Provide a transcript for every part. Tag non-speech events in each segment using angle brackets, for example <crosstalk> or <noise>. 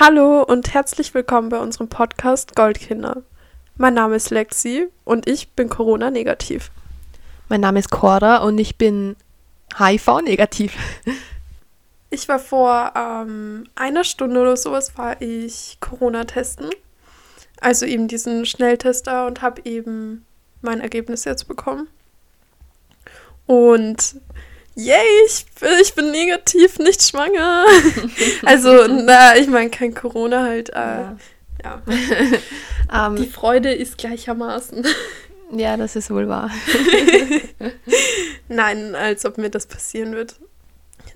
Hallo und herzlich willkommen bei unserem Podcast Goldkinder. Mein Name ist Lexi und ich bin Corona-negativ. Mein Name ist Cora und ich bin HIV-negativ. <laughs> Ich war vor ähm, einer Stunde oder sowas, war ich Corona testen. Also eben diesen Schnelltester und habe eben mein Ergebnis jetzt bekommen. Und yay, ich, ich bin negativ, nicht schwanger. <laughs> also, na, ich meine, kein Corona halt. Äh, ja. ja. um, <laughs> Die Freude ist gleichermaßen. <laughs> Ja, das ist wohl wahr. Nein, als ob mir das passieren wird.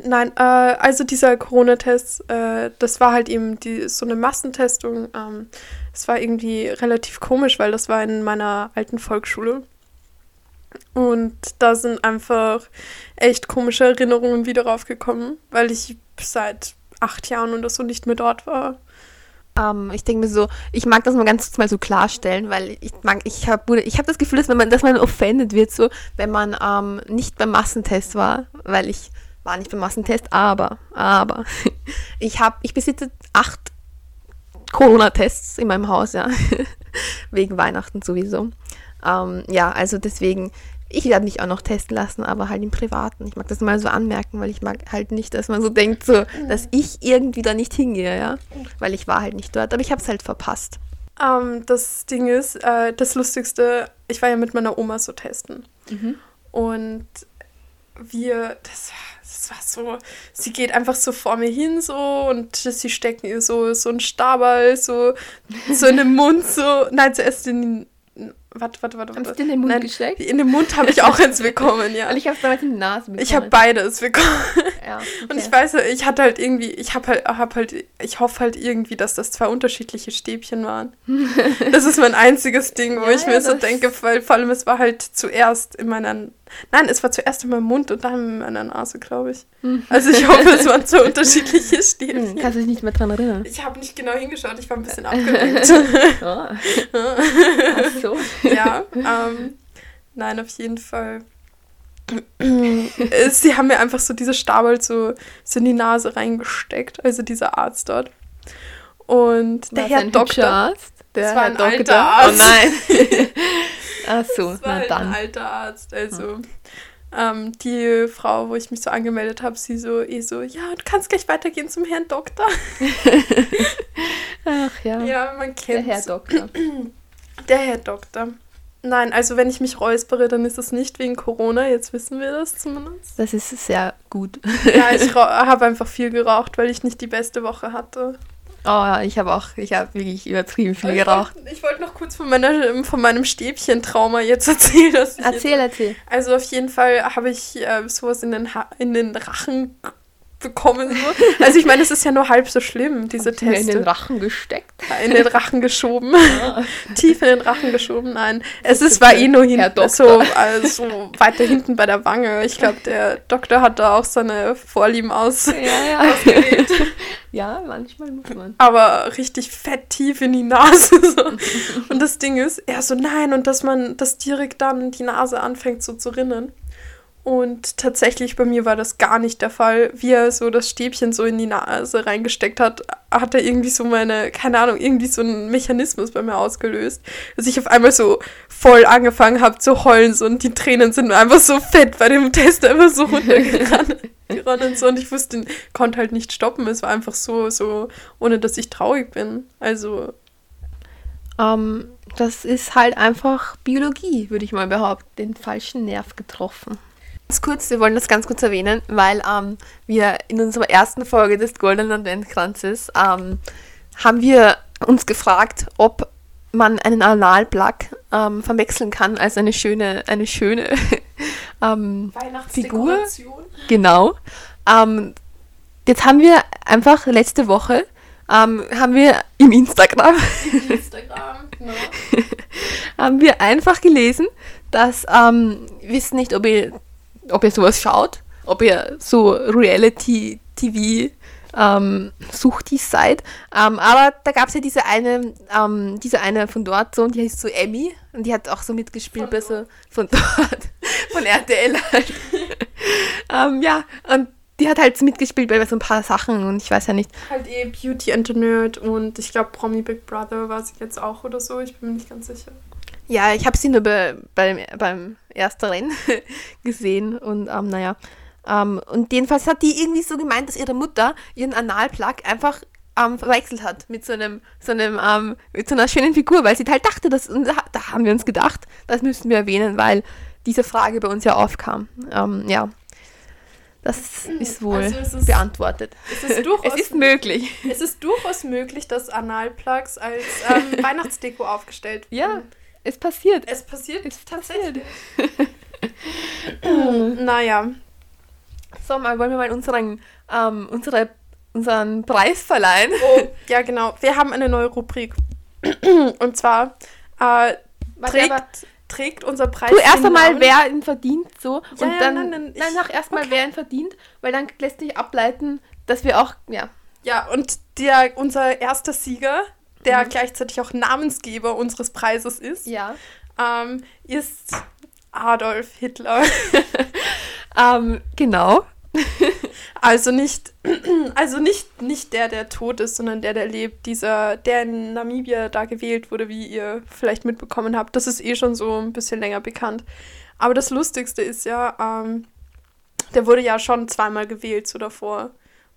Nein, äh, also dieser Corona-Test, äh, das war halt eben die, so eine Massentestung. Ähm, es war irgendwie relativ komisch, weil das war in meiner alten Volksschule. Und da sind einfach echt komische Erinnerungen wieder raufgekommen, weil ich seit acht Jahren oder so nicht mehr dort war. Um, ähm, ich denke mir so, ich mag das mal ganz kurz mal so klarstellen, weil ich mag, ich habe ich hab das Gefühl, dass man, dass man offended wird, so, wenn man ähm, nicht beim Massentest war, weil ich war nicht beim Massentest, aber, aber, <laughs> ich habe, ich besitze acht Corona-Tests in meinem Haus, ja, <laughs> wegen Weihnachten sowieso. Ähm, ja, also deswegen, ich werde mich auch noch testen lassen, aber halt im Privaten. Ich mag das mal so anmerken, weil ich mag halt nicht, dass man so denkt, so, dass ich irgendwie da nicht hingehe, ja. Weil ich war halt nicht dort, aber ich habe es halt verpasst. Ähm, das Ding ist, äh, das Lustigste, ich war ja mit meiner Oma so testen. Mhm. Und wir, das, das war so, sie geht einfach so vor mir hin so und sie stecken ihr so, so ein Stabal so, so in den Mund so, nein, zuerst in Warte, warte, warte. Hast du dir in den Mund Nein, gesteckt? In den Mund habe ich auch eins bekommen, ja. Und ich habe es damals in die Nase bekommen. Ich habe beides bekommen. Ja, okay. Und ich weiß, ich hatte halt irgendwie, ich habe halt, hab halt, ich hoffe halt irgendwie, dass das zwei unterschiedliche Stäbchen waren. <laughs> das ist mein einziges Ding, wo ja, ich mir ja, so denke, weil vor allem es war halt zuerst in meiner Nein, es war zuerst in meinem Mund und dann in meiner Nase, glaube ich. Mhm. Also ich hoffe, es waren zwei <laughs> unterschiedliche Stäbchen. Hm, kannst du dich nicht mehr dran erinnern? Ich habe nicht genau hingeschaut, ich war ein bisschen abgelenkt. <laughs> oh. Ach so. <laughs> Ja, <laughs> ähm, nein, auf jeden Fall. Sie haben mir einfach so diese Stabel so, so in die Nase reingesteckt, also dieser Arzt dort. Und der Herr ein Doktor. Arzt? Der das <laughs> war ein Herr alter Doktor. Arzt. Oh nein. Ach so, das war na dann. ein alter Arzt. Also hm. ähm, die Frau, wo ich mich so angemeldet habe, sie so eh so, ja, du kannst gleich weitergehen zum Herrn Doktor. Ach ja. Ja, man kennt Der Herr Doktor. <clears throat> Der Herr Doktor. Nein, also wenn ich mich räuspere, dann ist es nicht wegen Corona. Jetzt wissen wir das zumindest. Das ist sehr gut. ja, ich habe einfach viel geraucht, weil ich nicht die beste Woche hatte. Oh ja, ich habe auch, ich habe wirklich übertrieben viel geraucht. Ich wollte wollt noch kurz von, meiner, von meinem Stäbchen-Trauma jetzt erzählen. erzähl, jetzt, erzähl. Also auf jeden Fall habe ich äh, sowas in den, ha in den Rachen bekommen. So. <laughs> Also ich meine, es ist ja nur halb so schlimm, diese Hast Teste. in den Rachen gesteckt? In den Rachen geschoben. Ah. <laughs> Tief in den Rachen geschoben, nein. Es ist, war eh nur hinten, so also weiter hinten bei der Wange. Ich glaube, der Doktor hat da auch seine Vorlieben aus ja, ja. <laughs> ausgewählt. Ja, manchmal muss man. Aber richtig fett tief in die Nase. So. Und das Ding ist, er so, nein, und dass man das direkt dann die Nase anfängt so zu rinnen. Und tatsächlich bei mir war das gar nicht der Fall. Wie er so das Stäbchen so in die Nase reingesteckt hat, hat er irgendwie so meine, keine Ahnung, irgendwie so einen Mechanismus bei mir ausgelöst, dass ich auf einmal so voll angefangen habe zu heulen so, und die Tränen sind einfach so fett bei dem Test einfach so runtergerannt. und so und ich wusste, konnte halt nicht stoppen. Es war einfach so, so, ohne dass ich traurig bin. Also. Um, ähm, das ist halt einfach Biologie, würde ich mal behaupten. Den falschen Nerv getroffen. Ganz kurz, wir wollen das ganz kurz erwähnen, weil ähm, wir in unserer ersten Folge des Goldenen Adventkranzes ähm, haben wir uns gefragt, ob man einen Analplug ähm, verwechseln kann als eine schöne, eine schöne <laughs> ähm, Figur. Genau. Ähm, jetzt haben wir einfach letzte Woche ähm, haben wir im Instagram, Im Instagram genau. <laughs> haben wir einfach gelesen, dass ähm, wissen nicht, ob ihr ob ihr sowas schaut, ob ihr so Reality-TV ähm, Suchtis seid. Ähm, aber da gab es ja diese eine, ähm, diese eine von dort so und die heißt so Emmy und die hat auch so mitgespielt bei so von dort, <laughs> von RTL halt. <laughs> ähm, ja, und die hat halt mitgespielt bei so ein paar Sachen und ich weiß ja nicht. Halt eh Beauty and the Nerd und ich glaube Promi Big Brother war sie jetzt auch oder so, ich bin mir nicht ganz sicher. Ja, ich habe sie nur bei, beim, beim ersten Rennen <laughs> gesehen und ähm, naja. Ähm, und jedenfalls hat die irgendwie so gemeint, dass ihre Mutter ihren Analplug einfach ähm, verwechselt hat mit so einem, so einem, ähm, mit so einer schönen Figur, weil sie halt dachte, dass, und da, da haben wir uns gedacht, das müssten wir erwähnen, weil diese Frage bei uns ja aufkam. Ähm, ja. Das ist wohl also ist, beantwortet. Es ist, durchaus, <laughs> es ist möglich. Es ist durchaus möglich, dass Analplugs als ähm, <laughs> Weihnachtsdeko aufgestellt werden. Ja, es passiert. Es passiert es tatsächlich. <laughs> <laughs> naja. So, mal wollen wir mal unseren, ähm, unsere, unseren Preis verleihen. Oh, ja, genau. Wir haben eine neue Rubrik. <clears throat> Und zwar äh, trägt, trägt unser Preis. Du erst einmal, wer ihn verdient, so. Und ja, dann, nein, nein, nein nach erstmal, okay. wer ihn verdient, weil dann lässt sich ableiten, dass wir auch, ja. Ja, und der, unser erster Sieger, der mhm. gleichzeitig auch Namensgeber unseres Preises ist, ja. ähm, ist Adolf Hitler. <laughs> ähm, genau. <laughs> also nicht, <clears throat> also nicht, nicht der, der tot ist, sondern der, der lebt. Dieser, der in Namibia da gewählt wurde, wie ihr vielleicht mitbekommen habt. Das ist eh schon so ein bisschen länger bekannt. Aber das Lustigste ist ja, ähm, der wurde ja schon zweimal gewählt so davor.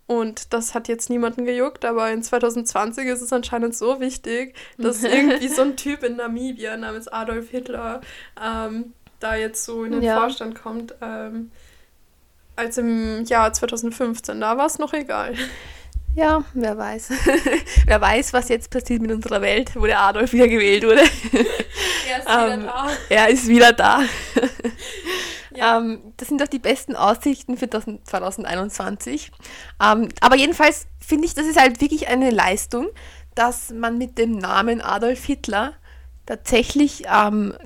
Und das hat jetzt niemanden gejuckt, aber in 2020 ist es anscheinend so wichtig, <laughs> dass irgendwie so ein Typ in Namibia namens Adolf Hitler ähm, da jetzt so in den ja. Vorstand kommt. Ähm, als im Jahr 2015. Da war es noch egal. Ja, wer weiß. <laughs> wer weiß, was jetzt passiert mit unserer Welt, wo der Adolf wieder gewählt wurde. <laughs> er ist wieder um, da. Er ist wieder da. Ja. ähm, das sind doch die besten Aussichten für 2021. Um, ähm, aber jedenfalls finde ich, das ist halt wirklich eine Leistung, dass man mit dem Namen Adolf Hitler tatsächlich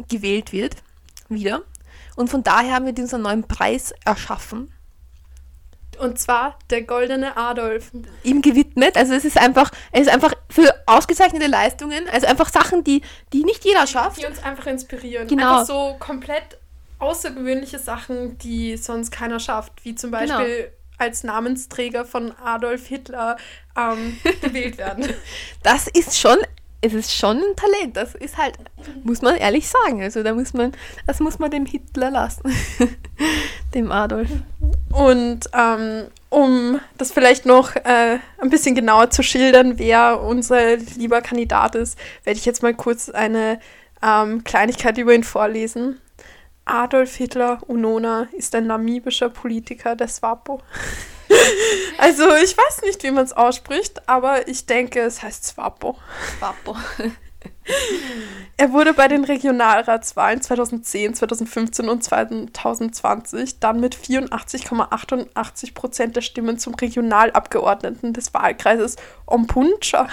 gewählt wird. Wieder. Und von daher haben wir diesen neuen Preis erschaffen und zwar der goldene Adolf. Ihm gewidmet. Also es ist einfach, es ist einfach für ausgezeichnete Leistungen, also einfach Sachen, die, die nicht jeder schafft. Die uns einfach inspirieren. Genau. Einfach so komplett außergewöhnliche Sachen, die sonst keiner schafft. Wie zum genau. Beispiel genau. als Namensträger von Adolf Hitler ähm, <laughs> gewählt werden. Das ist schon es ist schon ein Talent. Das ist halt, muss man ehrlich sagen. Also da muss man, das muss man dem Hitler lassen. <laughs> dem Adolf. Und ähm, um das vielleicht noch äh, ein bisschen genauer zu schildern, wer unser lieber Kandidat ist, werde ich jetzt mal kurz eine ähm, Kleinigkeit über ihn vorlesen. Adolf Hitler Unona ist ein namibischer Politiker der SWAPO. <laughs> also ich weiß nicht, wie man es ausspricht, aber ich denke, es heißt SWAPO. SWAPO. Er wurde bei den Regionalratswahlen 2010, 2015 und 2020 dann mit 84,88 Prozent der Stimmen zum Regionalabgeordneten des Wahlkreises Ompuncha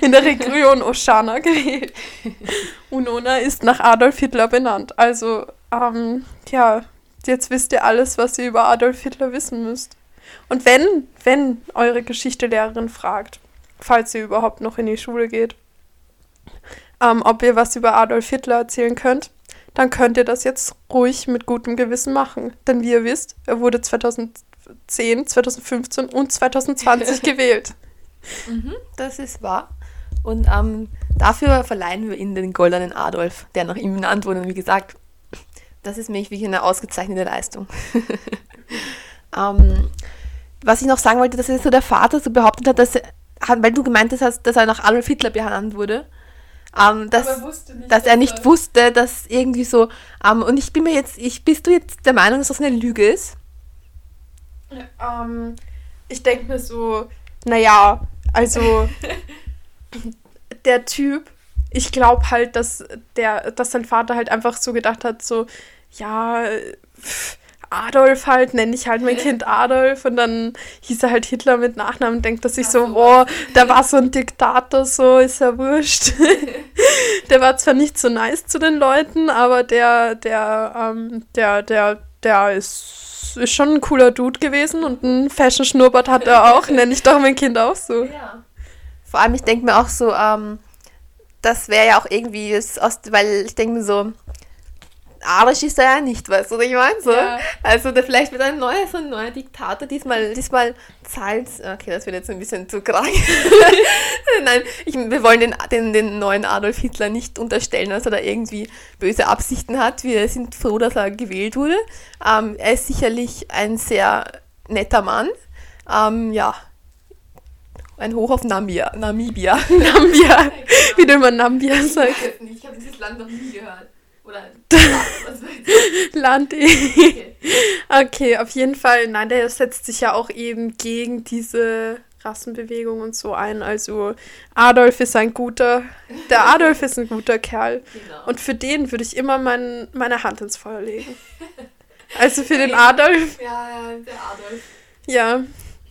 in der Region Oshana <laughs> gewählt. Unona ist nach Adolf Hitler benannt. Also, ähm, ja, jetzt wisst ihr alles, was ihr über Adolf Hitler wissen müsst. Und wenn, wenn eure Geschichtelehrerin fragt, falls ihr überhaupt noch in die Schule geht, ähm, ob ihr was über Adolf Hitler erzählen könnt, dann könnt ihr das jetzt ruhig mit gutem Gewissen machen. Denn wie ihr wisst, er wurde 2010, 2015 und 2020 <laughs> gewählt. Mhm, das ist wahr. Und ähm, dafür verleihen wir ihm den goldenen Adolf, der nach ihm benannt wurde. Und wie gesagt, das ist mich wirklich eine ausgezeichnete Leistung. <laughs> ähm, was ich noch sagen wollte, dass er so der Vater so behauptet hat, dass er, weil du gemeint hast, dass er nach Adolf Hitler benannt wurde, ähm, dass, er nicht, dass er nicht wusste, dass irgendwie so, ähm, und ich bin mir jetzt, ich, bist du jetzt der Meinung, dass das eine Lüge ist? Ähm, ich denke mir so, naja, also der Typ, ich glaube halt, dass der, dass sein Vater halt einfach so gedacht hat, so, ja, pff, Adolf halt, nenne ich halt mein Kind Adolf und dann hieß er halt Hitler mit Nachnamen, denkt er sich so, boah, der war so ein Diktator, so ist ja wurscht. <laughs> der war zwar nicht so nice zu den Leuten, aber der, der, ähm, der, der, der ist, ist schon ein cooler Dude gewesen und ein Fashion-Schnurrbart hat er auch, nenne ich doch mein Kind auch so. Ja. Vor allem, ich denke mir auch so, ähm, das wäre ja auch irgendwie, aus, weil ich denke mir so, arisch ist er ja nicht, weißt du, was ich meine? So. Ja. Also da vielleicht wird ein neuer, so ein neuer Diktator, diesmal, diesmal zahlt, okay, das wird jetzt ein bisschen zu krank. <laughs> Nein, ich, wir wollen den, den, den neuen Adolf Hitler nicht unterstellen, dass er da irgendwie böse Absichten hat. Wir sind froh, dass er gewählt wurde. Ähm, er ist sicherlich ein sehr netter Mann. Ähm, ja, ein Hoch auf Namibia. Namibia. Nambia. <laughs> Wie du immer Nambia sagst. Ich habe dieses Land noch nie gehört. <laughs> Oder Land. Okay. okay, auf jeden Fall. Nein, der setzt sich ja auch eben gegen diese Rassenbewegung und so ein. Also Adolf ist ein guter, der Adolf ist ein guter Kerl. Genau. Und für den würde ich immer mein, meine Hand ins Feuer legen. <laughs> Also für den Adolf, Ja, ja, der Adolf. ja.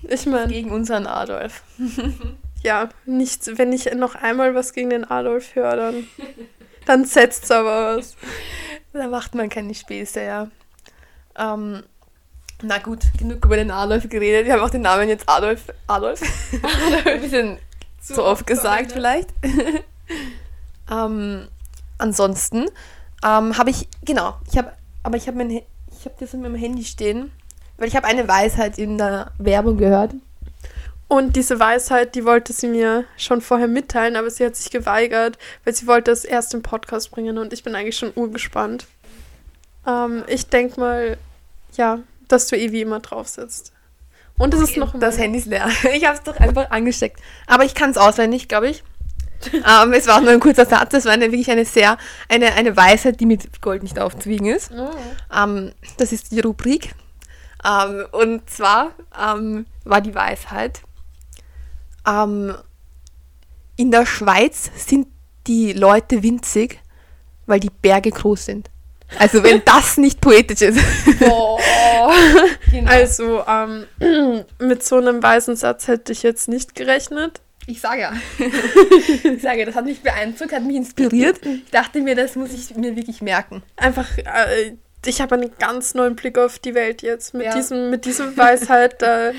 Ich meine, Gegen unseren Adolf. <laughs> ja, nichts, wenn ich noch einmal was gegen den Adolf höre, dann, dann setzt aber was. Da macht man keine Späße, ja. Ähm, na gut, genug über den Adolf geredet. Wir haben auch den Namen jetzt Adolf. Adolf. <laughs> Ein bisschen zu, oft gesagt vielleicht. <laughs> ähm, ansonsten ähm, habe ich, genau, ich habe, aber ich habe mein, ich habe das in meinem Handy stehen, weil ich habe eine Weisheit in der Werbung gehört. Und diese Weisheit, die wollte sie mir schon vorher mitteilen, aber sie hat sich geweigert, weil sie wollte es erst im Podcast bringen und ich bin eigentlich schon urgespannt. Ähm, ich denke mal, ja, dass du eh wie immer drauf sitzt. Und es ist noch das Handy ist leer. <laughs> Ich habe es doch einfach angesteckt. Aber ich kann es auswendig, glaube ich. ähm, es war auch nur ein kurzer Satz. Es war eine, wirklich eine sehr, eine, eine Weisheit, die mit Gold nicht aufzuwiegen ist. Oh. Ähm, das ist die Rubrik. Ähm, und zwar ähm, war die Weisheit, ähm, in der Schweiz sind die Leute winzig, weil die Berge groß sind. Also wenn <laughs> das nicht poetisch ist. Boah. <laughs> Genau. Also, ähm, <clears throat> mit so einem weisen Satz hätte ich jetzt nicht gerechnet. Ich sage ja. <laughs> ich sage, das hat mich beeindruckt, hat mich inspiriert. Ich dachte mir, das muss ich mir wirklich merken. Einfach, äh, ich habe einen ganz neuen Blick auf die Welt jetzt. Mit, Ja. diesem, mit dieser Weisheit, äh,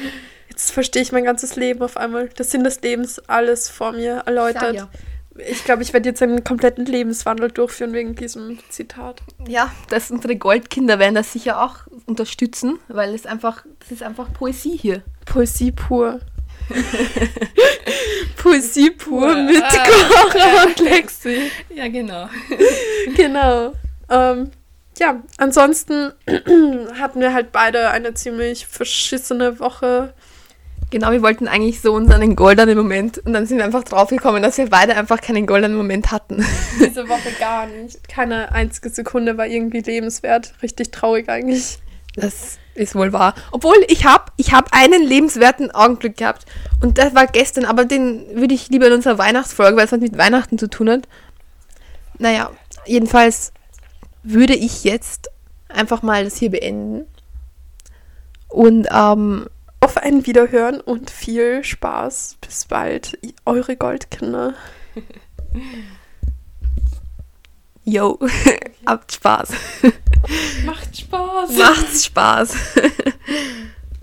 jetzt verstehe ich mein ganzes Leben auf einmal. Das Sinn des Lebens, alles vor mir erläutert. ja. Ich glaube, ich werde jetzt einen kompletten Lebenswandel durchführen wegen diesem Zitat. ja, dass unsere Goldkinder werden das sicher auch unterstützen, weil es einfach, das ist einfach Poesie hier. Poesie pur. <laughs> Poesie pur Pur. mit Ah. Cora und <laughs> Lexi. Ja, genau. <laughs> Genau. Ähm, ja, ansonsten <clears throat> hatten wir halt beide eine ziemlich verschissene Woche. Genau, wir wollten eigentlich so unseren goldenen Moment und dann sind wir einfach draufgekommen, dass wir beide einfach keinen goldenen Moment hatten. <laughs> Diese Woche gar nicht. Keine einzige Sekunde war irgendwie lebenswert. Richtig traurig eigentlich. Das ist wohl wahr. Obwohl ich habe ich hab einen lebenswerten Augenblick gehabt und das war gestern, aber den würde ich lieber in unserer Weihnachtsfolge, weil es was mit Weihnachten zu tun hat. Naja, jedenfalls würde ich jetzt einfach mal das hier beenden. Und ähm, Auf ein Wiederhören und viel Spaß. Bis bald, eure Goldkinder. <laughs> yo, <laughs> habt Spaß. Macht Spaß. Macht's Spaß. <laughs>